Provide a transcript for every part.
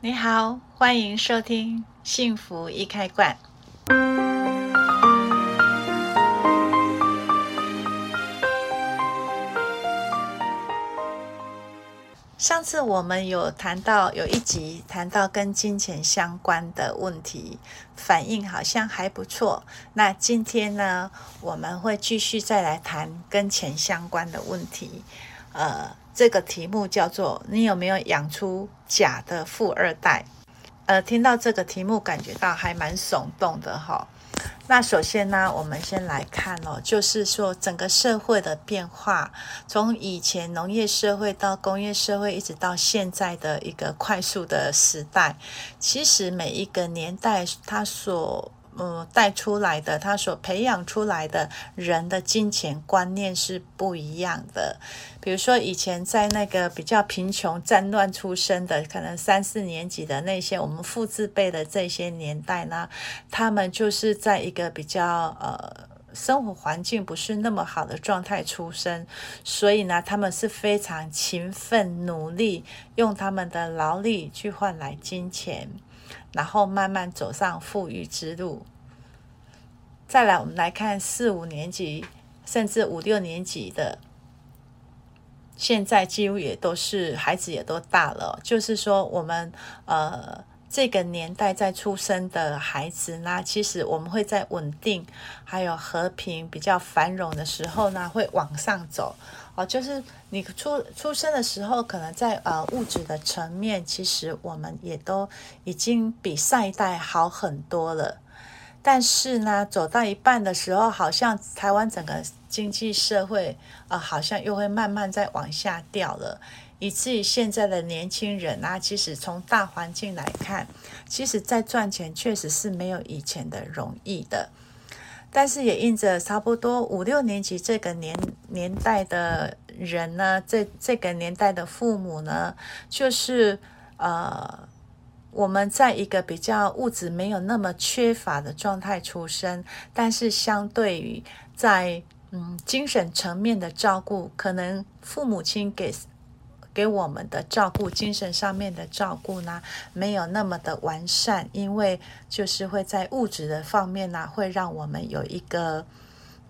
你好，欢迎收听《幸福一开罐》。上次我们有谈到，有一集谈到跟金钱相关的问题，反应好像还不错。那今天呢，我们会继续再来谈跟钱相关的问题。呃，这个题目叫做“你有没有养出假的富二代？”呃，听到这个题目，感觉到还蛮耸动的哈。那首先呢，我们先来看哦，就是说整个社会的变化，从以前农业社会到工业社会，一直到现在的一个快速的时代，其实每一个年代它所嗯带出来的，他所培养出来的人的金钱观念是不一样的。比如说，以前在那个比较贫穷、战乱出生的，可能三四年级的那些我们父字辈的这些年代呢，他们就是在一个比较呃生活环境不是那么好的状态出生，所以呢，他们是非常勤奋努力，用他们的劳力去换来金钱，然后慢慢走上富裕之路。再来，我们来看四五年级，甚至五六年级的。现在几乎也都是孩子也都大了，就是说我们呃这个年代在出生的孩子呢，其实我们会在稳定还有和平比较繁荣的时候呢，会往上走哦。就是你出出生的时候，可能在呃物质的层面，其实我们也都已经比上一代好很多了。但是呢，走到一半的时候，好像台湾整个经济社会啊、呃，好像又会慢慢在往下掉了，以至于现在的年轻人啊，其实从大环境来看，其实在赚钱确实是没有以前的容易的。但是也印着差不多五六年级这个年年代的人呢，这这个年代的父母呢，就是呃。我们在一个比较物质没有那么缺乏的状态出生，但是相对于在嗯精神层面的照顾，可能父母亲给给我们的照顾，精神上面的照顾呢，没有那么的完善，因为就是会在物质的方面呢，会让我们有一个。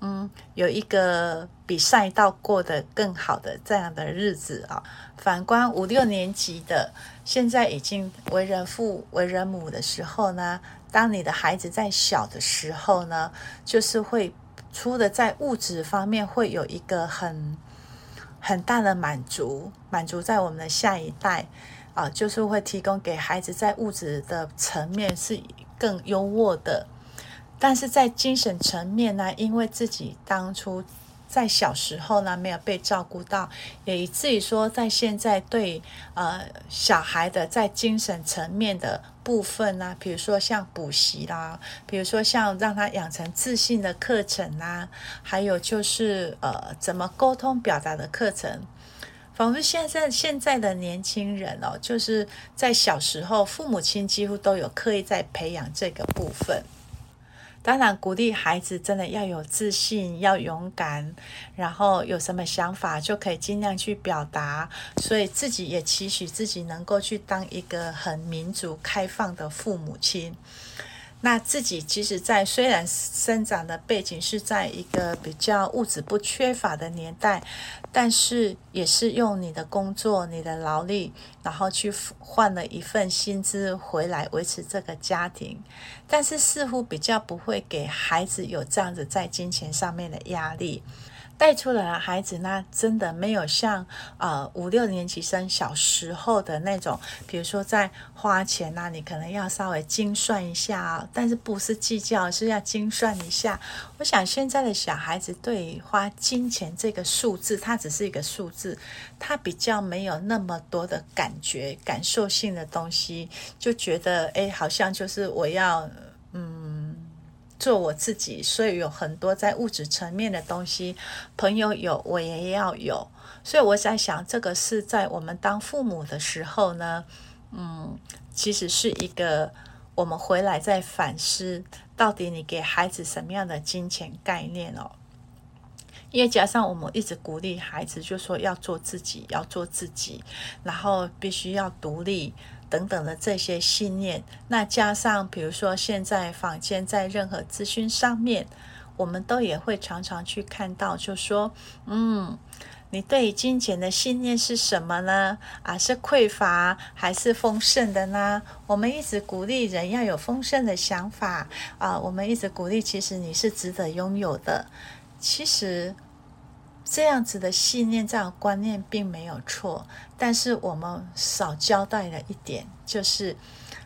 嗯，有一个比上一代过得更好的这样的日子啊。反观五六年级的，现在已经为人父、为人母的时候呢，当你的孩子在小的时候呢，就是会出的在物质方面会有一个很很大的满足，满足在我们的下一代啊，就是会提供给孩子在物质的层面是更优渥的。但是在精神层面呢，因为自己当初在小时候呢没有被照顾到，也以至于说在现在对呃小孩的在精神层面的部分呢，比如说像补习啦，比如说像让他养成自信的课程啦，还有就是呃怎么沟通表达的课程，仿佛现在现在的年轻人哦，就是在小时候父母亲几乎都有刻意在培养这个部分。当然，鼓励孩子真的要有自信，要勇敢，然后有什么想法就可以尽量去表达。所以自己也期许自己能够去当一个很民主、开放的父母亲。那自己其实，在虽然生长的背景是在一个比较物质不缺乏的年代，但是也是用你的工作、你的劳力，然后去换了一份薪资回来维持这个家庭。但是似乎比较不会给孩子有这样子在金钱上面的压力。带出来的孩子呢，真的没有像呃五六年级生小时候的那种，比如说在花钱呐，你可能要稍微精算一下啊，但是不是计较，是要精算一下。我想现在的小孩子对花金钱这个数字，它只是一个数字，他比较没有那么多的感觉、感受性的东西，就觉得诶，好像就是我要嗯。做我自己，所以有很多在物质层面的东西，朋友有，我也要有。所以我在想，这个是在我们当父母的时候呢，嗯，其实是一个我们回来再反思，到底你给孩子什么样的金钱概念哦？因为加上我们一直鼓励孩子，就说要做自己，要做自己，然后必须要独立。等等的这些信念，那加上比如说现在坊间在任何资讯上面，我们都也会常常去看到，就说，嗯，你对金钱的信念是什么呢？啊，是匮乏还是丰盛的呢？我们一直鼓励人要有丰盛的想法啊，我们一直鼓励，其实你是值得拥有的。其实。这样子的信念、这样的观念并没有错，但是我们少交代了一点，就是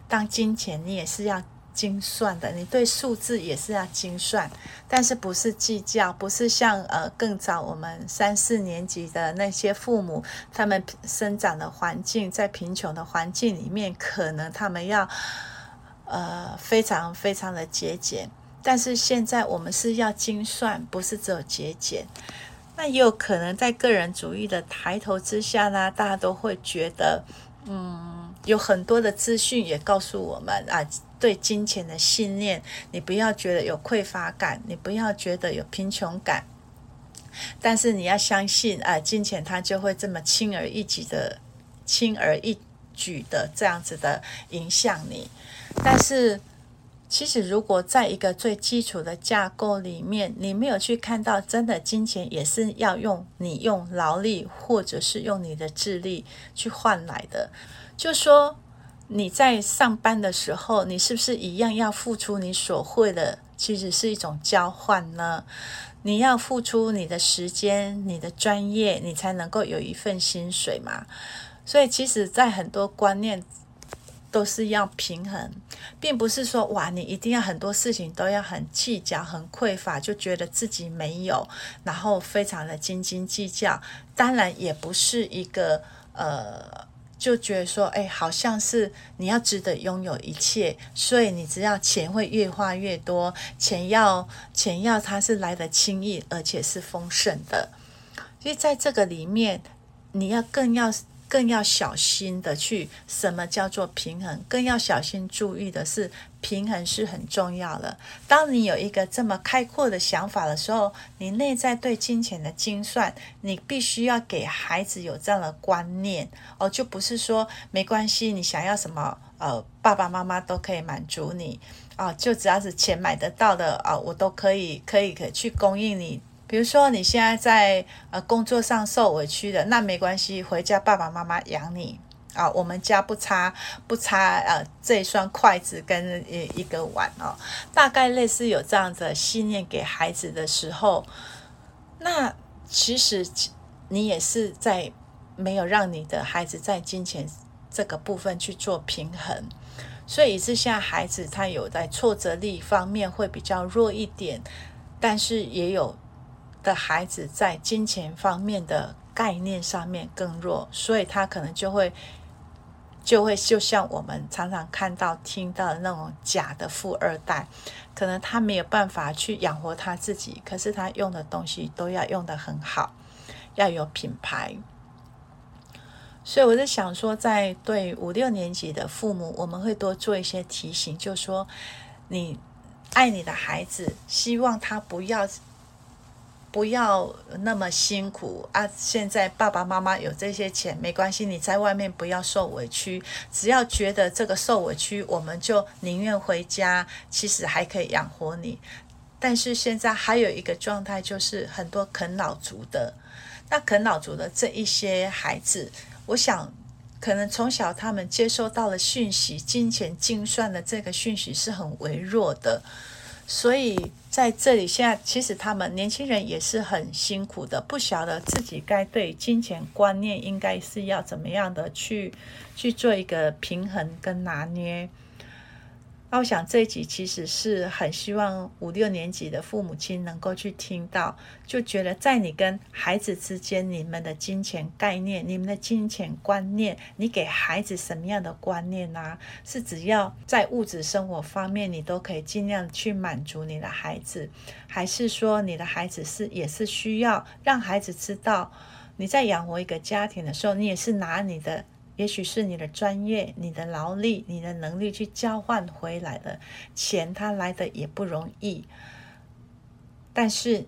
当金钱你也是要精算的，你对数字也是要精算，但是不是计较，不是像呃更早我们三四年级的那些父母，他们生长的环境在贫穷的环境里面，可能他们要呃非常非常的节俭，但是现在我们是要精算，不是只有节俭。那也有可能在个人主义的抬头之下呢，大家都会觉得，嗯，有很多的资讯也告诉我们啊，对金钱的信念，你不要觉得有匮乏感，你不要觉得有贫穷感，但是你要相信啊，金钱它就会这么轻而易举的、轻而易举的这样子的影响你，但是。其实，如果在一个最基础的架构里面，你没有去看到，真的金钱也是要用你用劳力，或者是用你的智力去换来的。就说你在上班的时候，你是不是一样要付出你所会的？其实是一种交换呢？你要付出你的时间、你的专业，你才能够有一份薪水嘛。所以，其实，在很多观念。都是要平衡，并不是说哇，你一定要很多事情都要很计较、很匮乏，就觉得自己没有，然后非常的斤斤计较。当然，也不是一个呃，就觉得说，哎，好像是你要值得拥有一切，所以你只要钱会越花越多，钱要钱要它是来得轻易，而且是丰盛的。所以在这个里面，你要更要。更要小心的去，什么叫做平衡？更要小心注意的是，平衡是很重要的。当你有一个这么开阔的想法的时候，你内在对金钱的精算，你必须要给孩子有这样的观念哦，就不是说没关系，你想要什么，呃，爸爸妈妈都可以满足你啊，就只要是钱买得到的啊，我都可以，可以，可以去供应你。比如说你现在在呃工作上受委屈的，那没关系，回家爸爸妈妈养你啊。我们家不差不差呃这双筷子跟一一个碗哦，大概类似有这样子的信念给孩子的时候，那其实你也是在没有让你的孩子在金钱这个部分去做平衡，所以是现在孩子他有在挫折力方面会比较弱一点，但是也有。的孩子在金钱方面的概念上面更弱，所以他可能就会就会就像我们常常看到听到的那种假的富二代，可能他没有办法去养活他自己，可是他用的东西都要用得很好，要有品牌。所以我在想说，在对五六年级的父母，我们会多做一些提醒，就说你爱你的孩子，希望他不要。不要那么辛苦啊！现在爸爸妈妈有这些钱没关系，你在外面不要受委屈。只要觉得这个受委屈，我们就宁愿回家，其实还可以养活你。但是现在还有一个状态，就是很多啃老族的，那啃老族的这一些孩子，我想可能从小他们接收到的讯息，金钱精算的这个讯息是很微弱的。所以在这里，现在其实他们年轻人也是很辛苦的，不晓得自己该对金钱观念应该是要怎么样的去去做一个平衡跟拿捏。那我想这一集其实是很希望五六年级的父母亲能够去听到，就觉得在你跟孩子之间，你们的金钱概念、你们的金钱观念，你给孩子什么样的观念呢、啊？是只要在物质生活方面，你都可以尽量去满足你的孩子，还是说你的孩子是也是需要让孩子知道，你在养活一个家庭的时候，你也是拿你的。也许是你的专业、你的劳力、你的能力去交换回来的钱，它来的也不容易。但是，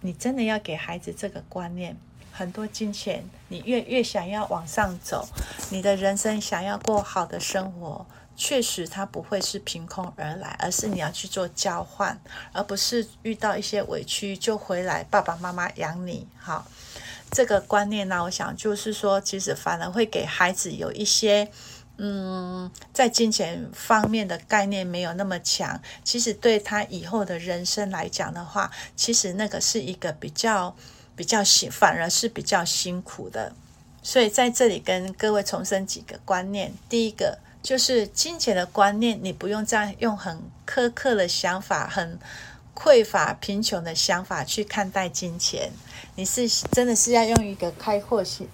你真的要给孩子这个观念，很多金钱，你越越想要往上走，你的人生想要过好的生活，确实它不会是凭空而来，而是你要去做交换，而不是遇到一些委屈就回来爸爸妈妈养你。好，这个观念呢，我想就是说，其实反而会给孩子有一些。嗯，在金钱方面的概念没有那么强，其实对他以后的人生来讲的话，其实那个是一个比较比较辛，反而是比较辛苦的。所以在这里跟各位重申几个观念，第一个就是金钱的观念，你不用这样用很苛刻的想法，很匮乏、贫穷的想法去看待金钱，你是真的是要用一个开阔心。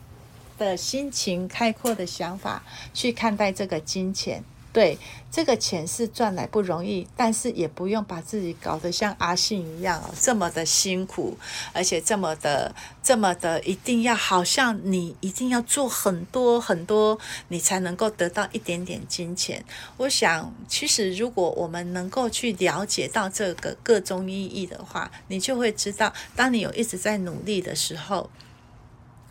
的心情开阔的想法去看待这个金钱，对，这个钱是赚来不容易，但是也不用把自己搞得像阿信一样哦，这么的辛苦，而且这么的这么的一定要好像你一定要做很多很多，你才能够得到一点点金钱。我想，其实如果我们能够去了解到这个个中意义的话，你就会知道，当你有一直在努力的时候。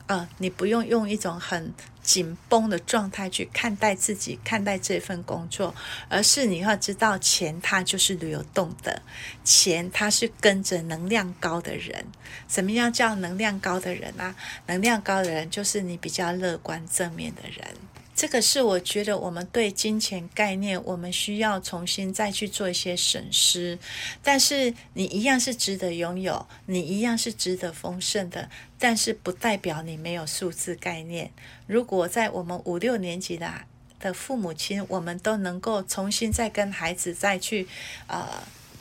呃，你不用用一种很紧绷的状态去看待自己，看待这份工作，而是你要知道，钱它就是流动的，钱它是跟着能量高的人。什么样叫能量高的人啊？能量高的人就是你比较乐观正面的人。这个是我觉得我们对金钱概念，我们需要重新再去做一些审视。但是你一样是值得拥有，你一样是值得丰盛的，但是不代表你没有数字概念。如果在我们五六年级的的父母亲，我们都能够重新再跟孩子再去呃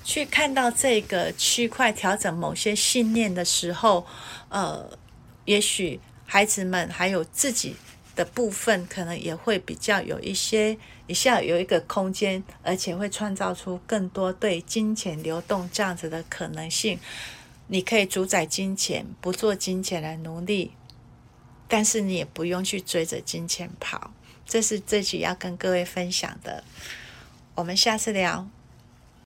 去看到这个区块，调整某些信念的时候，呃，也许孩子们还有自己。的部分可能也会比较有一些，一下有一个空间，而且会创造出更多对金钱流动这样子的可能性。你可以主宰金钱，不做金钱来奴隶，但是你也不用去追着金钱跑。这是这集要跟各位分享的，我们下次聊。